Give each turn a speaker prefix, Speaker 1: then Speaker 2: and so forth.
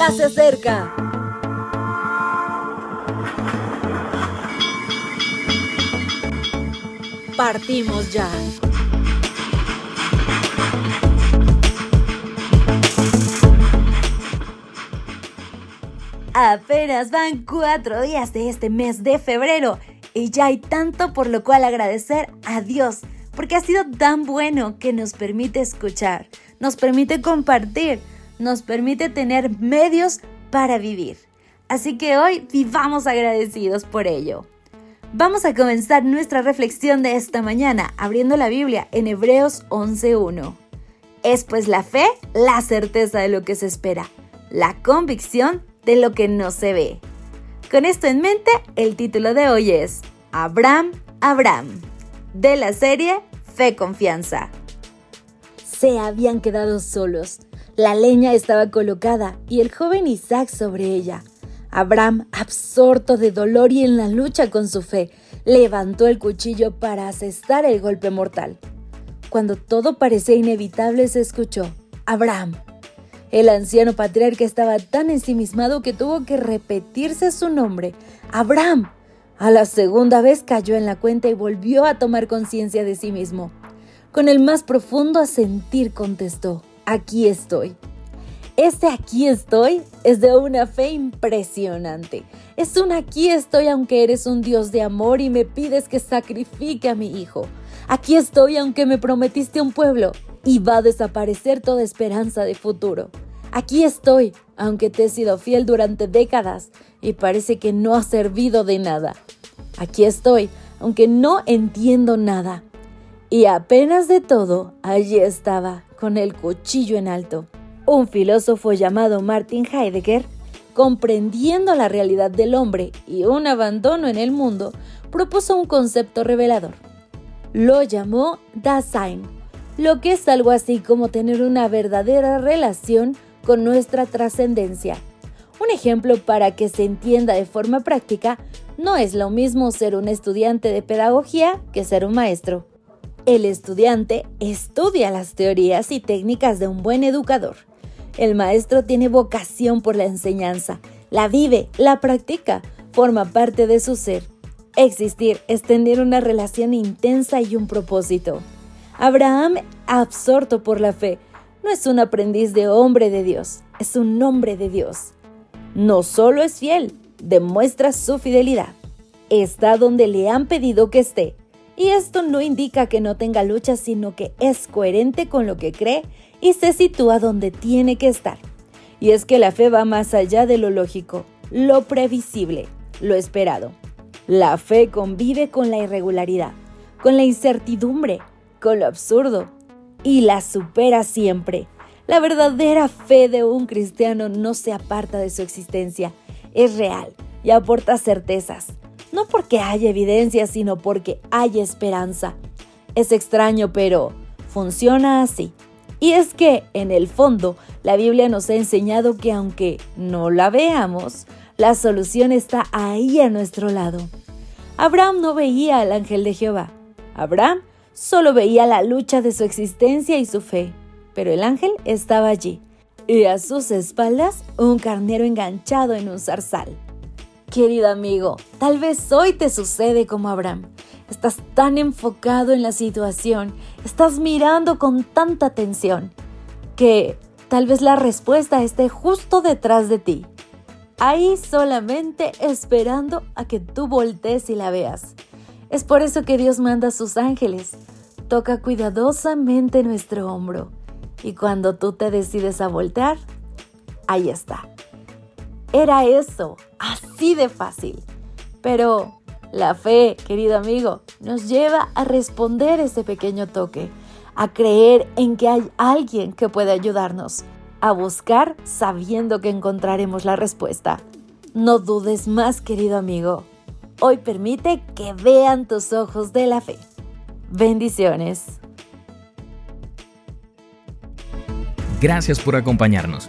Speaker 1: ya se acerca. Partimos ya. Apenas van cuatro días de este mes de febrero y ya hay tanto por lo cual agradecer a Dios, porque ha sido tan bueno que nos permite escuchar, nos permite compartir, nos permite tener medios para vivir. Así que hoy vivamos agradecidos por ello. Vamos a comenzar nuestra reflexión de esta mañana abriendo la Biblia en Hebreos 11.1. Es pues la fe la certeza de lo que se espera, la convicción de lo que no se ve. Con esto en mente, el título de hoy es Abraham, Abraham, de la serie Fe Confianza. Se habían quedado solos. La leña estaba colocada y el joven Isaac sobre ella. Abraham, absorto de dolor y en la lucha con su fe, levantó el cuchillo para asestar el golpe mortal. Cuando todo parecía inevitable, se escuchó, Abraham. El anciano patriarca estaba tan ensimismado que tuvo que repetirse su nombre, Abraham. A la segunda vez cayó en la cuenta y volvió a tomar conciencia de sí mismo. Con el más profundo asentir contestó, aquí estoy. Este aquí estoy es de una fe impresionante. Es un aquí estoy aunque eres un Dios de amor y me pides que sacrifique a mi hijo. Aquí estoy aunque me prometiste un pueblo y va a desaparecer toda esperanza de futuro. Aquí estoy aunque te he sido fiel durante décadas y parece que no ha servido de nada. Aquí estoy aunque no entiendo nada. Y apenas de todo, allí estaba, con el cuchillo en alto. Un filósofo llamado Martin Heidegger, comprendiendo la realidad del hombre y un abandono en el mundo, propuso un concepto revelador. Lo llamó Dasein, lo que es algo así como tener una verdadera relación con nuestra trascendencia. Un ejemplo para que se entienda de forma práctica, no es lo mismo ser un estudiante de pedagogía que ser un maestro. El estudiante estudia las teorías y técnicas de un buen educador el maestro tiene vocación por la enseñanza, la vive, la practica, forma parte de su ser. Existir es tener una relación intensa y un propósito. Abraham, absorto por la fe, no es un aprendiz de hombre de Dios, es un hombre de Dios. No solo es fiel, demuestra su fidelidad. Está donde le han pedido que esté. Y esto no indica que no tenga lucha, sino que es coherente con lo que cree y se sitúa donde tiene que estar. Y es que la fe va más allá de lo lógico, lo previsible, lo esperado. La fe convive con la irregularidad, con la incertidumbre, con lo absurdo y la supera siempre. La verdadera fe de un cristiano no se aparta de su existencia, es real y aporta certezas, no porque haya evidencia, sino porque hay esperanza. Es extraño, pero funciona así. Y es que, en el fondo, la Biblia nos ha enseñado que aunque no la veamos, la solución está ahí a nuestro lado. Abraham no veía al ángel de Jehová. Abraham solo veía la lucha de su existencia y su fe. Pero el ángel estaba allí, y a sus espaldas un carnero enganchado en un zarzal. Querido amigo, tal vez hoy te sucede como Abraham. Estás tan enfocado en la situación, estás mirando con tanta atención, que tal vez la respuesta esté justo detrás de ti. Ahí solamente esperando a que tú voltees y la veas. Es por eso que Dios manda a sus ángeles. Toca cuidadosamente nuestro hombro. Y cuando tú te decides a voltear, ahí está. Era eso, así de fácil. Pero la fe, querido amigo, nos lleva a responder ese pequeño toque, a creer en que hay alguien que puede ayudarnos, a buscar sabiendo que encontraremos la respuesta. No dudes más, querido amigo. Hoy permite que vean tus ojos de la fe. Bendiciones.
Speaker 2: Gracias por acompañarnos.